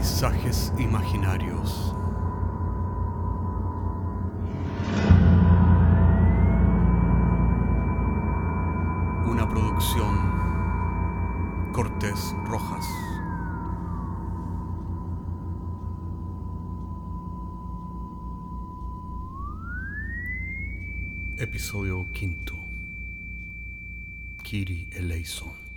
Paisajes imaginarios. Una producción Cortés Rojas. Episodio quinto. Kiri Eleison.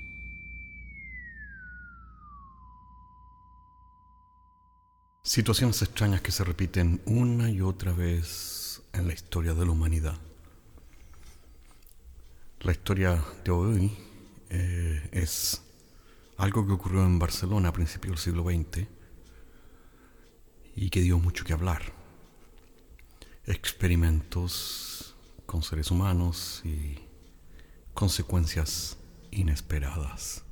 Situaciones extrañas que se repiten una y otra vez en la historia de la humanidad. La historia de hoy eh, es algo que ocurrió en Barcelona a principios del siglo XX y que dio mucho que hablar. Experimentos con seres humanos y consecuencias inesperadas.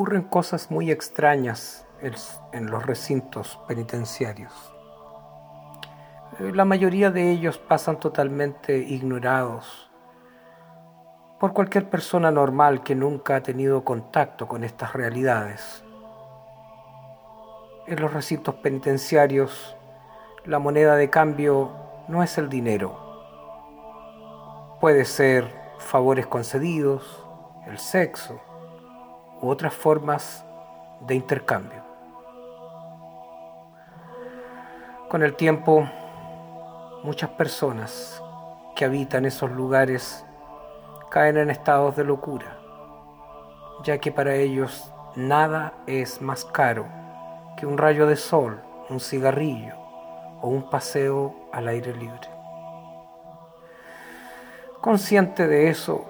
Ocurren cosas muy extrañas en los recintos penitenciarios. Eh, la mayoría de ellos pasan totalmente ignorados por cualquier persona normal que nunca ha tenido contacto con estas realidades. En los recintos penitenciarios, la moneda de cambio no es el dinero. Puede ser favores concedidos, el sexo, u otras formas de intercambio. Con el tiempo, muchas personas que habitan esos lugares caen en estados de locura, ya que para ellos nada es más caro que un rayo de sol, un cigarrillo o un paseo al aire libre. Consciente de eso,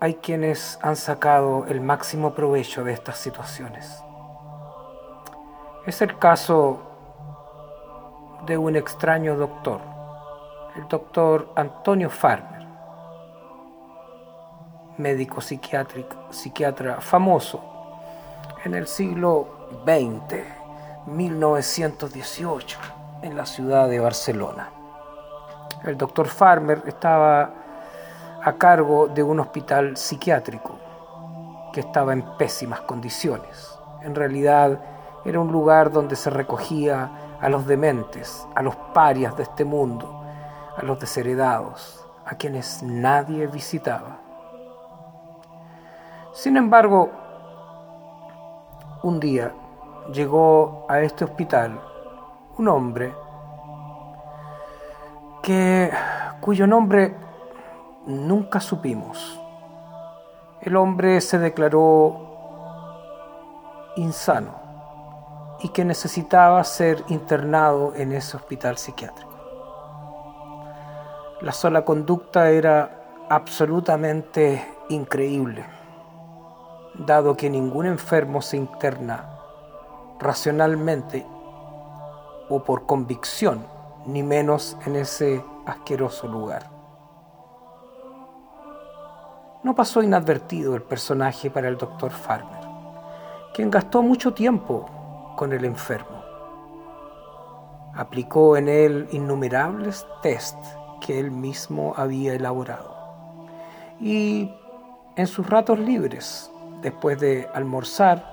hay quienes han sacado el máximo provecho de estas situaciones. Es el caso de un extraño doctor, el doctor Antonio Farmer, médico psiquiatra famoso en el siglo XX, 1918, en la ciudad de Barcelona. El doctor Farmer estaba a cargo de un hospital psiquiátrico que estaba en pésimas condiciones. En realidad era un lugar donde se recogía a los dementes, a los parias de este mundo, a los desheredados, a quienes nadie visitaba. Sin embargo, un día llegó a este hospital un hombre que, cuyo nombre nunca supimos. El hombre se declaró insano y que necesitaba ser internado en ese hospital psiquiátrico. La sola conducta era absolutamente increíble, dado que ningún enfermo se interna racionalmente o por convicción, ni menos en ese asqueroso lugar. No pasó inadvertido el personaje para el doctor Farmer, quien gastó mucho tiempo con el enfermo. Aplicó en él innumerables tests que él mismo había elaborado. Y en sus ratos libres, después de almorzar,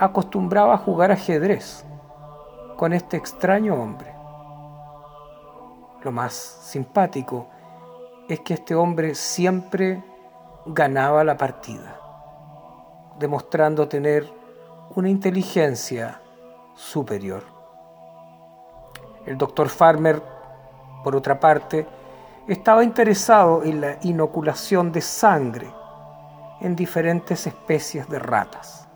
acostumbraba a jugar ajedrez con este extraño hombre. Lo más simpático es que este hombre siempre ganaba la partida, demostrando tener una inteligencia superior. El doctor Farmer, por otra parte, estaba interesado en la inoculación de sangre en diferentes especies de ratas.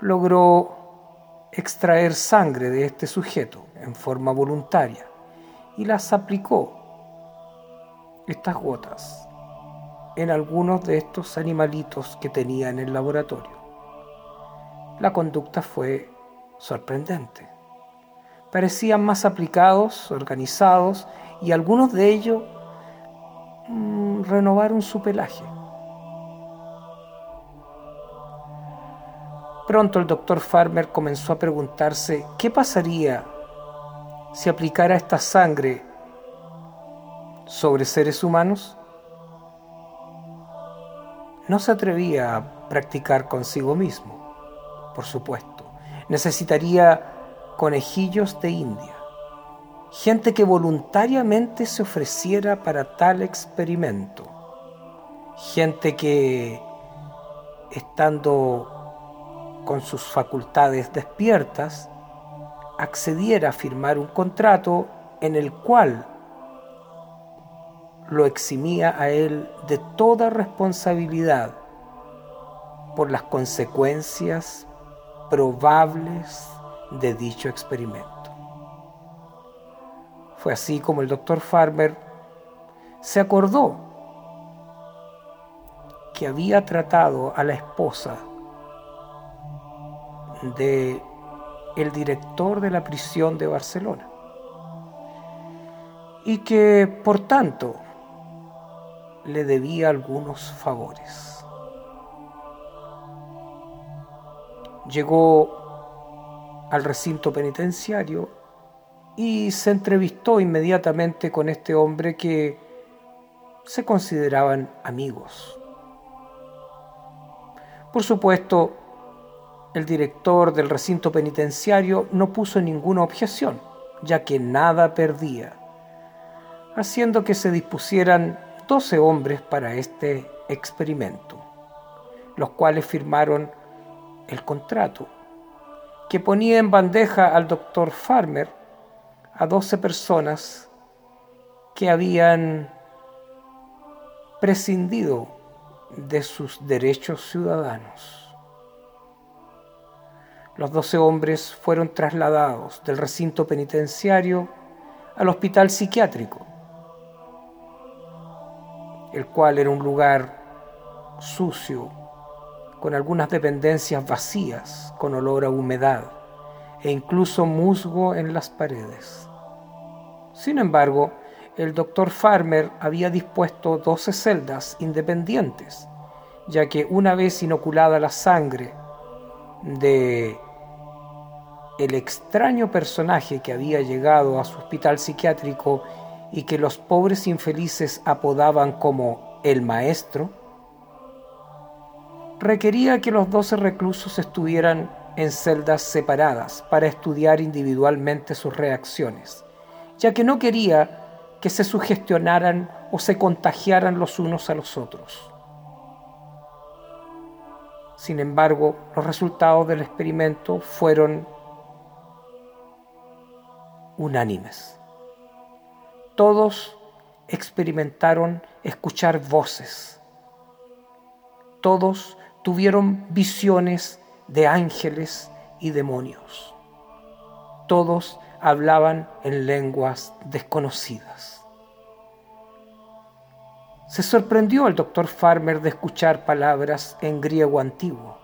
Logró extraer sangre de este sujeto en forma voluntaria y las aplicó estas gotas en algunos de estos animalitos que tenía en el laboratorio. La conducta fue sorprendente. Parecían más aplicados, organizados y algunos de ellos mm, renovaron su pelaje. Pronto el doctor Farmer comenzó a preguntarse qué pasaría si aplicara esta sangre sobre seres humanos. No se atrevía a practicar consigo mismo, por supuesto. Necesitaría conejillos de India, gente que voluntariamente se ofreciera para tal experimento, gente que, estando con sus facultades despiertas, accediera a firmar un contrato en el cual lo eximía a él de toda responsabilidad por las consecuencias probables de dicho experimento. Fue así como el doctor Farmer se acordó que había tratado a la esposa de el director de la prisión de Barcelona y que por tanto le debía algunos favores. Llegó al recinto penitenciario y se entrevistó inmediatamente con este hombre que se consideraban amigos. Por supuesto, el director del recinto penitenciario no puso ninguna objeción, ya que nada perdía, haciendo que se dispusieran 12 hombres para este experimento, los cuales firmaron el contrato, que ponía en bandeja al doctor Farmer a 12 personas que habían prescindido de sus derechos ciudadanos. Los doce hombres fueron trasladados del recinto penitenciario al hospital psiquiátrico, el cual era un lugar sucio, con algunas dependencias vacías, con olor a humedad e incluso musgo en las paredes. Sin embargo, el doctor Farmer había dispuesto doce celdas independientes, ya que una vez inoculada la sangre de el extraño personaje que había llegado a su hospital psiquiátrico y que los pobres infelices apodaban como el maestro, requería que los doce reclusos estuvieran en celdas separadas para estudiar individualmente sus reacciones, ya que no quería que se sugestionaran o se contagiaran los unos a los otros. Sin embargo, los resultados del experimento fueron unánimes. Todos experimentaron escuchar voces. Todos tuvieron visiones de ángeles y demonios. Todos hablaban en lenguas desconocidas. Se sorprendió el doctor Farmer de escuchar palabras en griego antiguo,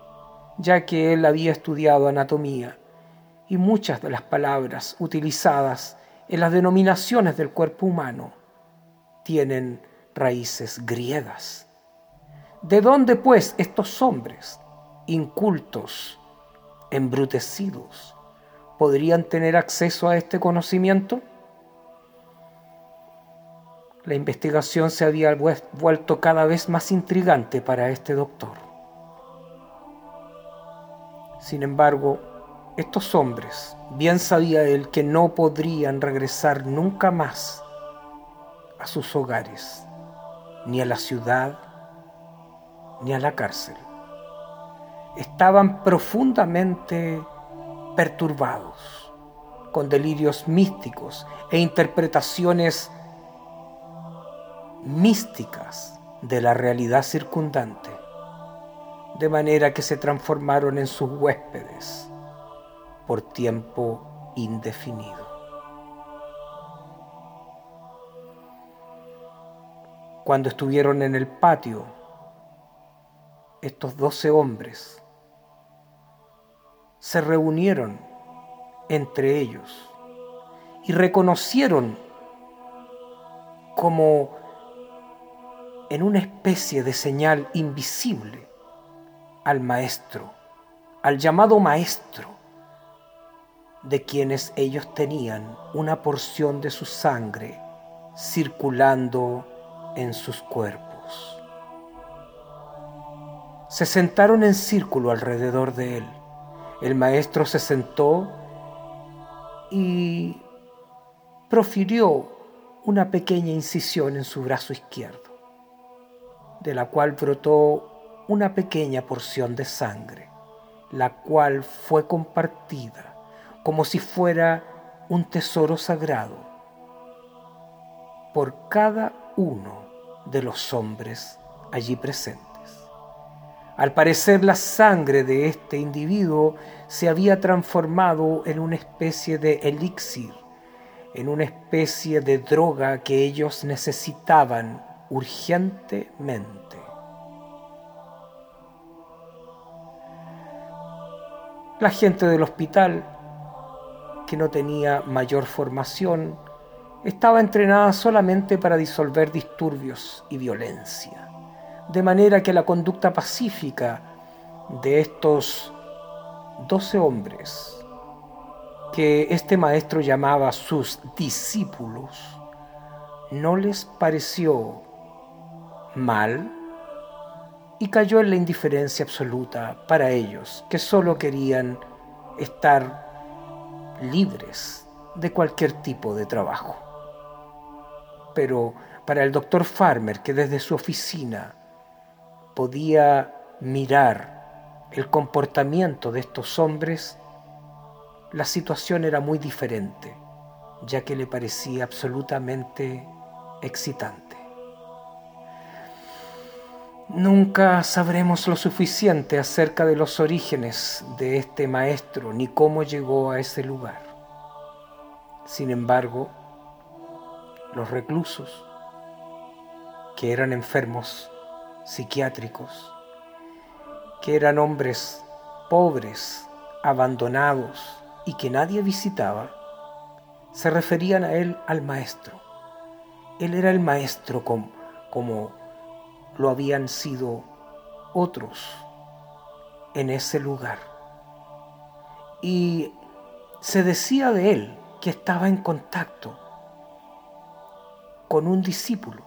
ya que él había estudiado anatomía y muchas de las palabras utilizadas en las denominaciones del cuerpo humano tienen raíces griegas. ¿De dónde pues estos hombres, incultos, embrutecidos, podrían tener acceso a este conocimiento? La investigación se había vuelto cada vez más intrigante para este doctor. Sin embargo, estos hombres, bien sabía él que no podrían regresar nunca más a sus hogares, ni a la ciudad, ni a la cárcel. Estaban profundamente perturbados, con delirios místicos e interpretaciones místicas de la realidad circundante, de manera que se transformaron en sus huéspedes por tiempo indefinido. Cuando estuvieron en el patio, estos doce hombres se reunieron entre ellos y reconocieron como en una especie de señal invisible al maestro al llamado maestro, de quienes ellos tenían una porción de su sangre circulando en sus cuerpos. Se sentaron en círculo alrededor de él. El maestro se sentó y profirió una pequeña incisión en su brazo izquierdo, de la cual brotó una pequeña porción de sangre, la cual fue compartida como si fuera un tesoro sagrado por cada uno de los hombres allí presentes. Al parecer la sangre de este individuo se había transformado en una especie de elixir, en una especie de droga que ellos necesitaban urgentemente. La gente del hospital no tenía mayor formación, estaba entrenada solamente para disolver disturbios y violencia, de manera que la conducta pacífica de estos doce hombres, que este maestro llamaba sus discípulos, no les pareció mal y cayó en la indiferencia absoluta para ellos, que solo querían estar libres de cualquier tipo de trabajo. Pero para el doctor Farmer, que desde su oficina podía mirar el comportamiento de estos hombres, la situación era muy diferente, ya que le parecía absolutamente excitante. Nunca sabremos lo suficiente acerca de los orígenes de este maestro ni cómo llegó a ese lugar. Sin embargo, los reclusos, que eran enfermos psiquiátricos, que eran hombres pobres, abandonados y que nadie visitaba, se referían a él al maestro. Él era el maestro como, como lo habían sido otros en ese lugar. Y se decía de él que estaba en contacto con un discípulo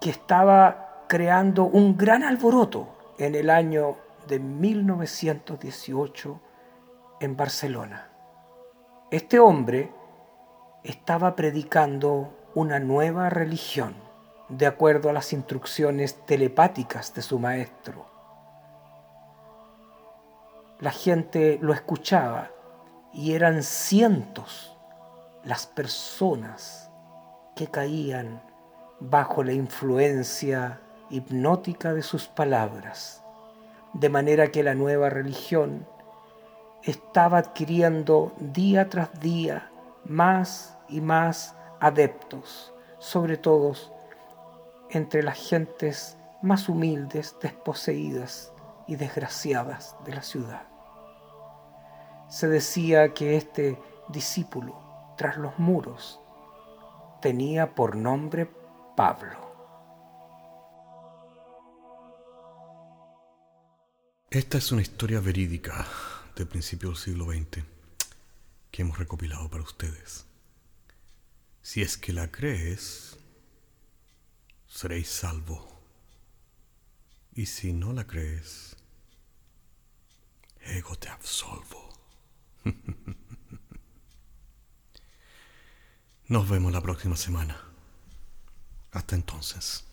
que estaba creando un gran alboroto en el año de 1918 en Barcelona. Este hombre estaba predicando una nueva religión de acuerdo a las instrucciones telepáticas de su maestro. La gente lo escuchaba y eran cientos las personas que caían bajo la influencia hipnótica de sus palabras, de manera que la nueva religión estaba adquiriendo día tras día más y más adeptos, sobre todo entre las gentes más humildes, desposeídas y desgraciadas de la ciudad. Se decía que este discípulo, tras los muros, tenía por nombre Pablo. Esta es una historia verídica del principio del siglo XX que hemos recopilado para ustedes. Si es que la crees, seréis salvo. Y si no la crees, ego te absolvo. Nos vemos la próxima semana. Hasta entonces.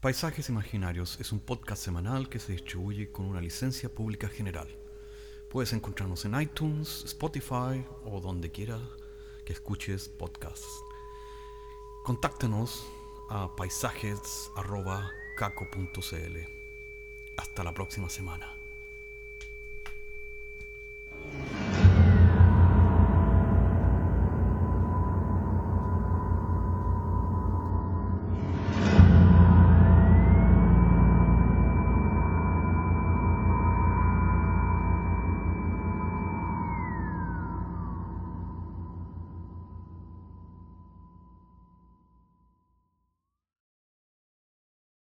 Paisajes Imaginarios es un podcast semanal que se distribuye con una licencia pública general. Puedes encontrarnos en iTunes, Spotify o donde quiera que escuches podcasts. Contáctenos a paisajes.caco.cl. Hasta la próxima semana.